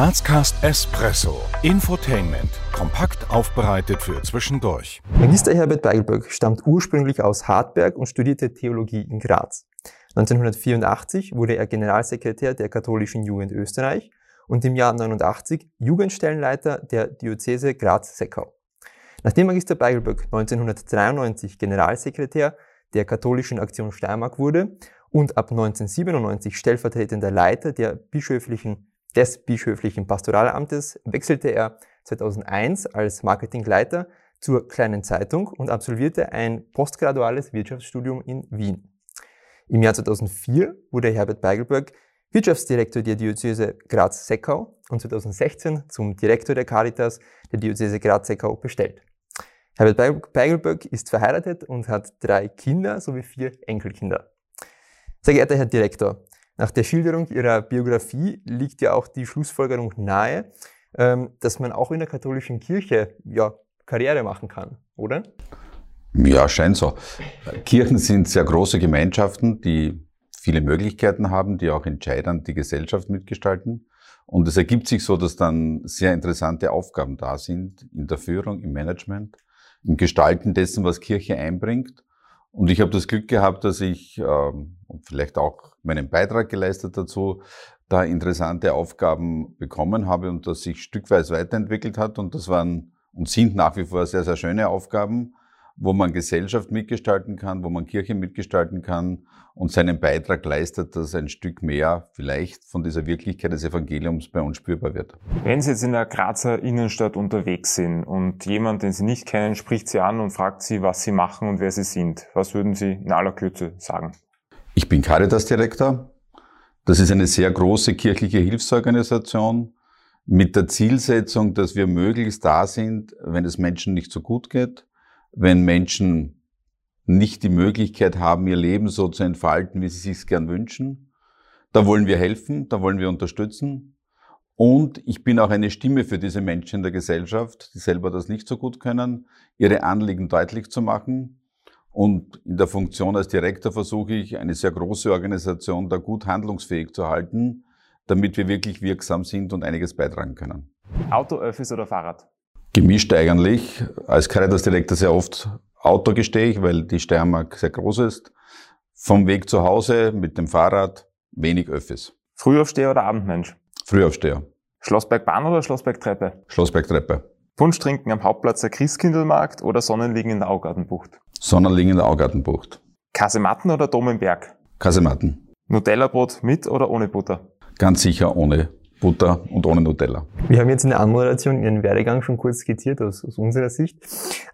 Grazcast Espresso. Infotainment. Kompakt aufbereitet für zwischendurch. Magister Herbert Beigelböck stammt ursprünglich aus Hartberg und studierte Theologie in Graz. 1984 wurde er Generalsekretär der katholischen Jugend Österreich und im Jahr 89 Jugendstellenleiter der Diözese Graz-Seckau. Nachdem Magister Beigelböck 1993 Generalsekretär der katholischen Aktion Steiermark wurde und ab 1997 stellvertretender Leiter der bischöflichen, des bischöflichen Pastoralamtes, wechselte er 2001 als Marketingleiter zur kleinen Zeitung und absolvierte ein postgraduales Wirtschaftsstudium in Wien. Im Jahr 2004 wurde Herbert Beigelberg Wirtschaftsdirektor der Diözese Graz-Seckau und 2016 zum Direktor der Caritas der Diözese Graz-Seckau bestellt. Herbert Beigelberg ist verheiratet und hat drei Kinder sowie vier Enkelkinder. Sehr geehrter Herr Direktor, nach der Schilderung Ihrer Biografie liegt ja auch die Schlussfolgerung nahe, ähm, dass man auch in der katholischen Kirche ja, Karriere machen kann, oder? Ja, scheint so. Kirchen sind sehr große Gemeinschaften, die viele Möglichkeiten haben, die auch entscheidend die Gesellschaft mitgestalten. Und es ergibt sich so, dass dann sehr interessante Aufgaben da sind in der Führung, im Management, im Gestalten dessen, was Kirche einbringt. Und ich habe das Glück gehabt, dass ich ähm, vielleicht auch meinen Beitrag geleistet dazu, da interessante Aufgaben bekommen habe und das sich stückweise weiterentwickelt hat. Und das waren und sind nach wie vor sehr, sehr schöne Aufgaben wo man Gesellschaft mitgestalten kann, wo man Kirche mitgestalten kann und seinen Beitrag leistet, dass ein Stück mehr vielleicht von dieser Wirklichkeit des Evangeliums bei uns spürbar wird. Wenn Sie jetzt in der Grazer Innenstadt unterwegs sind und jemand, den Sie nicht kennen, spricht Sie an und fragt Sie, was Sie machen und wer Sie sind, was würden Sie in aller Kürze sagen? Ich bin Caritas-Direktor. Das ist eine sehr große kirchliche Hilfsorganisation mit der Zielsetzung, dass wir möglichst da sind, wenn es Menschen nicht so gut geht, wenn Menschen nicht die Möglichkeit haben, ihr Leben so zu entfalten, wie sie sich gern wünschen. Da wollen wir helfen, da wollen wir unterstützen. Und ich bin auch eine Stimme für diese Menschen in der Gesellschaft, die selber das nicht so gut können, ihre Anliegen deutlich zu machen. Und in der Funktion als Direktor versuche ich, eine sehr große Organisation da gut handlungsfähig zu halten, damit wir wirklich wirksam sind und einiges beitragen können. Auto, Öffis oder Fahrrad? Gemischt eigentlich. Als Caritas-Direktor sehr oft Auto gestehe ich, weil die Steiermark sehr groß ist. Vom Weg zu Hause mit dem Fahrrad wenig Öffis. Frühaufsteher oder Abendmensch? Frühaufsteher. Schlossbergbahn oder Schlossbergtreppe? Schlossbergtreppe. Punsch trinken am Hauptplatz der Christkindlmarkt oder Sonnenliegen in der Augartenbucht? Sonnenliegen in der Augartenbucht. Kasematten oder Dom im Berg? Kasematten. Nutella-Brot mit oder ohne Butter? Ganz sicher ohne Butter und ohne Nutella. Wir haben jetzt in der Anmoderation Ihren Werdegang schon kurz skizziert aus, aus unserer Sicht,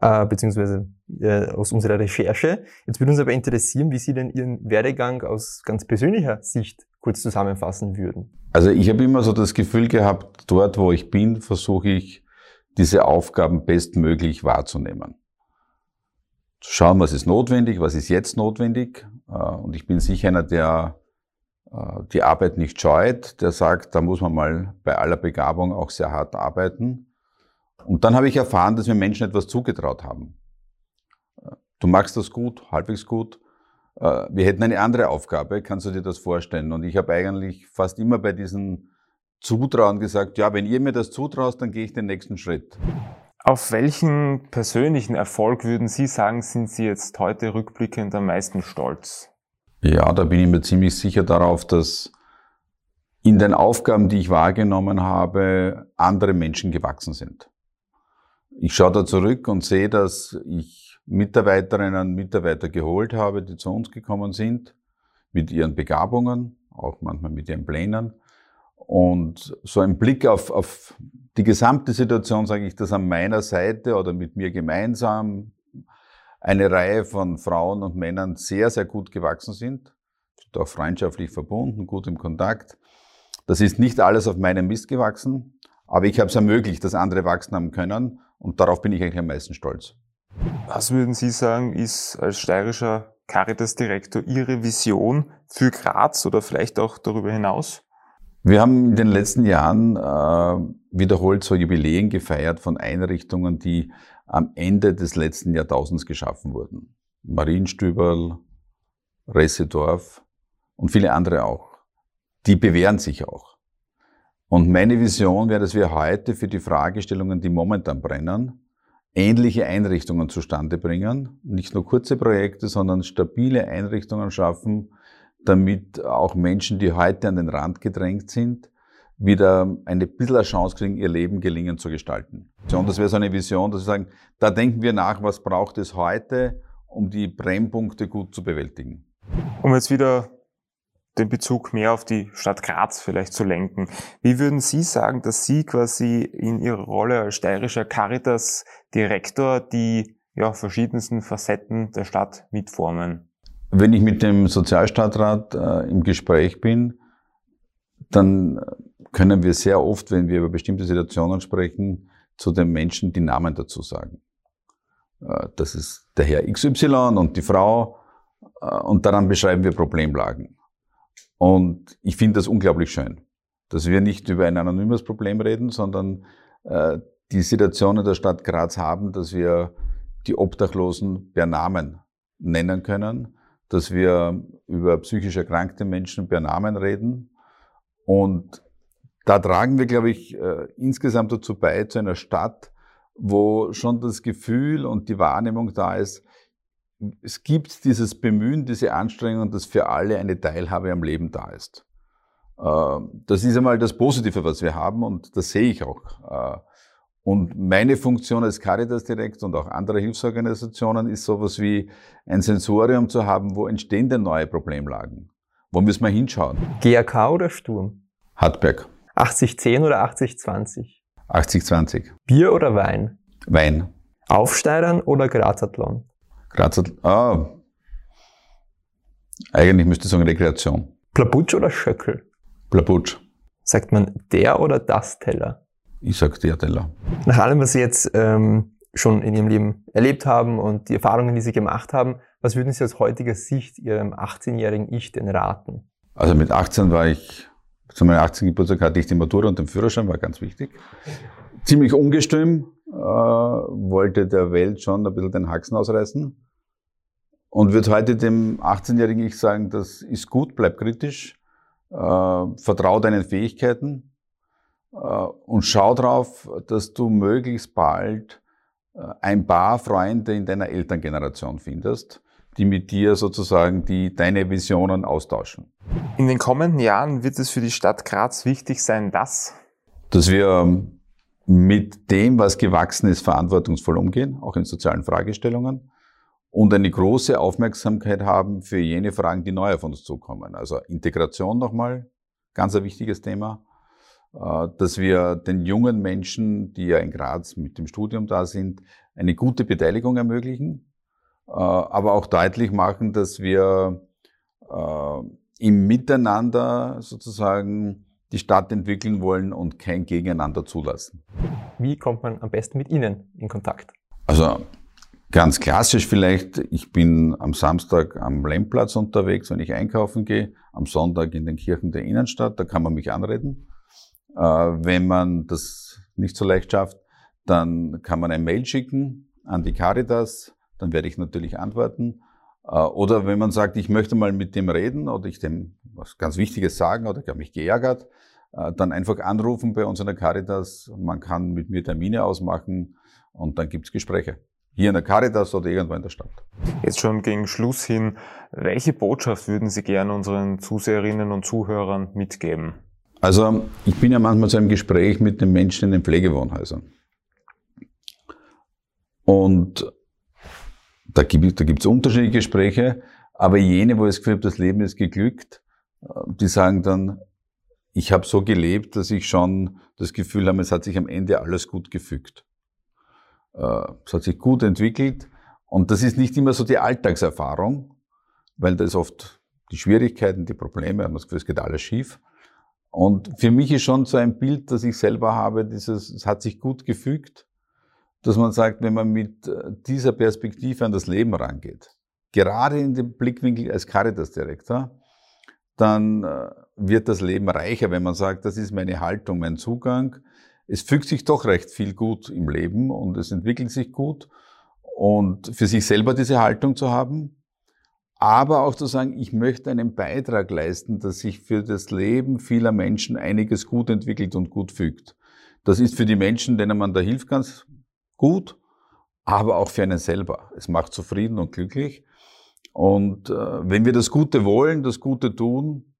äh, beziehungsweise äh, aus unserer Recherche. Jetzt würde uns aber interessieren, wie Sie denn Ihren Werdegang aus ganz persönlicher Sicht kurz zusammenfassen würden. Also ich habe immer so das Gefühl gehabt, dort wo ich bin, versuche ich diese Aufgaben bestmöglich wahrzunehmen. Zu schauen, was ist notwendig, was ist jetzt notwendig. Äh, und ich bin sicher einer, der die Arbeit nicht scheut, der sagt, da muss man mal bei aller Begabung auch sehr hart arbeiten. Und dann habe ich erfahren, dass mir Menschen etwas zugetraut haben. Äh, du machst das gut, halbwegs gut. Äh, wir hätten eine andere Aufgabe, kannst du dir das vorstellen? Und ich habe eigentlich fast immer bei diesen Zutrauen gesagt, ja, wenn ihr mir das zutraust, dann gehe ich den nächsten Schritt. Auf welchen persönlichen Erfolg würden Sie sagen, sind Sie jetzt heute rückblickend am meisten stolz? Ja, da bin ich mir ziemlich sicher darauf, dass in den Aufgaben, die ich wahrgenommen habe, andere Menschen gewachsen sind. Ich schaue da zurück und sehe, dass ich Mitarbeiterinnen und Mitarbeiter geholt habe, die zu uns gekommen sind, mit ihren Begabungen, auch manchmal mit ihren Plänen. Und so ein Blick auf, auf die gesamte Situation, sage ich, dass an meiner Seite oder mit mir gemeinsam eine Reihe von Frauen und Männern sehr, sehr gut gewachsen sind, sind auch freundschaftlich verbunden, gut im Kontakt. Das ist nicht alles auf meinem Mist gewachsen, aber ich habe es ermöglicht, dass andere wachsen haben können und darauf bin ich eigentlich am meisten stolz. Was würden Sie sagen, ist als steirischer Caritas-Direktor Ihre Vision für Graz oder vielleicht auch darüber hinaus? Wir haben in den letzten Jahren äh, wiederholt so Jubiläen gefeiert von Einrichtungen, die am Ende des letzten Jahrtausends geschaffen wurden. Marienstüberl, Ressedorf und viele andere auch. Die bewähren sich auch. Und meine Vision wäre, dass wir heute für die Fragestellungen, die momentan brennen, ähnliche Einrichtungen zustande bringen. Nicht nur kurze Projekte, sondern stabile Einrichtungen schaffen, damit auch Menschen, die heute an den Rand gedrängt sind, wieder eine bisschen Chance kriegen, ihr Leben gelingen zu gestalten. Und das wäre so eine Vision, dass wir sagen, da denken wir nach, was braucht es heute, um die Brennpunkte gut zu bewältigen. Um jetzt wieder den Bezug mehr auf die Stadt Graz vielleicht zu lenken. Wie würden Sie sagen, dass Sie quasi in Ihrer Rolle als steirischer Caritas-Direktor die ja, verschiedensten Facetten der Stadt mitformen? Wenn ich mit dem Sozialstadtrat äh, im Gespräch bin, dann können wir sehr oft, wenn wir über bestimmte Situationen sprechen, zu den Menschen die Namen dazu sagen. Äh, das ist der Herr XY und die Frau äh, und daran beschreiben wir Problemlagen. Und ich finde das unglaublich schön, dass wir nicht über ein anonymes Problem reden, sondern äh, die Situation in der Stadt Graz haben, dass wir die Obdachlosen per Namen nennen können, dass wir über psychisch erkrankte Menschen per Namen reden. Und da tragen wir, glaube ich, äh, insgesamt dazu bei, zu einer Stadt, wo schon das Gefühl und die Wahrnehmung da ist, es gibt dieses Bemühen, diese Anstrengung, dass für alle eine Teilhabe am Leben da ist. Äh, das ist einmal das Positive, was wir haben und das sehe ich auch. Und meine Funktion als Caritas Direkt und auch andere Hilfsorganisationen ist sowas wie ein Sensorium zu haben, wo entstehen denn neue Problemlagen? Wo müssen wir hinschauen? GAK oder Sturm? Hartberg. 80-10 oder 80-20? 80-20. Bier oder Wein? Wein. Aufsteigern oder Grazathlon? Grazathlon. Ah. Eigentlich müsste ich sagen Rekreation. Plabutsch oder Schöckel? Plabutsch. Sagt man der oder das Teller? Ich sag der Teller. Nach allem, was Sie jetzt ähm, schon in Ihrem Leben erlebt haben und die Erfahrungen, die Sie gemacht haben, was würden Sie aus heutiger Sicht Ihrem 18-jährigen Ich denn raten? Also mit 18 war ich zu meinem 18. Geburtstag hatte ich die Matura und den Führerschein, war ganz wichtig. Ziemlich ungestüm, äh, wollte der Welt schon ein bisschen den Haxen ausreißen. Und würde heute dem 18-jährigen Ich sagen, das ist gut, bleib kritisch, äh, vertrau deinen Fähigkeiten äh, und schau drauf, dass du möglichst bald äh, ein paar Freunde in deiner Elterngeneration findest, die mit dir sozusagen die, deine Visionen austauschen. In den kommenden Jahren wird es für die Stadt Graz wichtig sein, dass dass wir mit dem, was gewachsen ist, verantwortungsvoll umgehen, auch in sozialen Fragestellungen und eine große Aufmerksamkeit haben für jene Fragen, die neu auf uns zukommen. Also Integration nochmal, ganz ein wichtiges Thema, äh, dass wir den jungen Menschen, die ja in Graz mit dem Studium da sind, eine gute Beteiligung ermöglichen, äh, aber auch deutlich machen, dass wir äh, im Miteinander sozusagen die Stadt entwickeln wollen und kein Gegeneinander zulassen. Wie kommt man am besten mit Ihnen in Kontakt? Also ganz klassisch vielleicht, ich bin am Samstag am Lemmplatz unterwegs, wenn ich einkaufen gehe, am Sonntag in den Kirchen der Innenstadt, da kann man mich anreden. Äh, wenn man das nicht so leicht schafft, dann kann man ein Mail schicken an die Caritas, dann werde ich natürlich antworten. Äh, oder wenn man sagt, ich möchte mal mit dem reden oder ich dem was ganz Wichtiges sagen oder ich habe mich geärgert, äh, dann einfach anrufen bei uns in der Caritas. Man kann mit mir Termine ausmachen und dann gibt's Gespräche. Hier in der Caritas oder irgendwo in der Stadt. Jetzt schon gegen Schluss hin, welche Botschaft würden Sie gerne unseren Zuseherinnen und Zuhörern mitgeben? Also ich bin ja manchmal zu einem Gespräch mit den Menschen in den Pflegewohnhäusern. Und da gibt da unterschiedliche Gespräche, aber jene, wo ich das Gefühl habe, das Leben ist geglückt, äh, die sagen dann, ich habe so gelebt, dass ich schon das Gefühl habe, es hat sich am Ende alles gut gefügt. Äh, es hat sich gut entwickelt und das ist nicht immer so die Alltagserfahrung, weil da ist oft die Schwierigkeiten, die Probleme, man das Gefühl, es geht alles schief. Und für mich ist schon so ein Bild, das ich selber habe, dieses, es hat sich gut gefügt dass man sagt, wenn man mit äh, dieser Perspektive an das Leben rangeht, gerade in dem Blickwinkel als Caritas-Direktor, dann äh, wird das Leben reicher, wenn man sagt, das ist meine Haltung, mein Zugang. Es fügt sich doch recht viel gut im Leben und es entwickelt sich gut. Und für sich selber diese Haltung zu haben, aber auch zu sagen, ich möchte einen Beitrag leisten, dass sich für das Leben vieler Menschen einiges gut entwickelt und gut fügt. Das ist für die Menschen, denen man da hilft, ganz gut, aber auch für einen selber. Es macht zufrieden und glücklich. Und äh, wenn wir das Gute wollen, das Gute tun,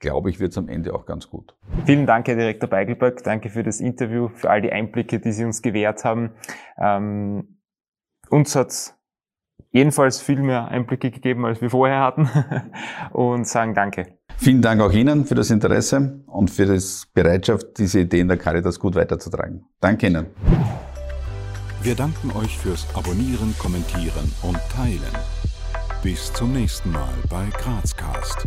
glaube ich, wird es am Ende auch ganz gut. Vielen Dank, Herr Direktor Beigelböck. Danke für das Interview, für all die Einblicke, die Sie uns gewährt haben. Ähm, uns hat's jedenfalls viel mehr Einblicke gegeben, als wir vorher hatten und sagen Danke. Vielen Dank auch Ihnen für das Interesse und für die Bereitschaft, diese Ideen der Caritas gut weiterzutragen. Danke Ihnen. Wir danken euch fürs Abonnieren, Kommentieren und Teilen. Bis zum nächsten Mal bei Grazcast.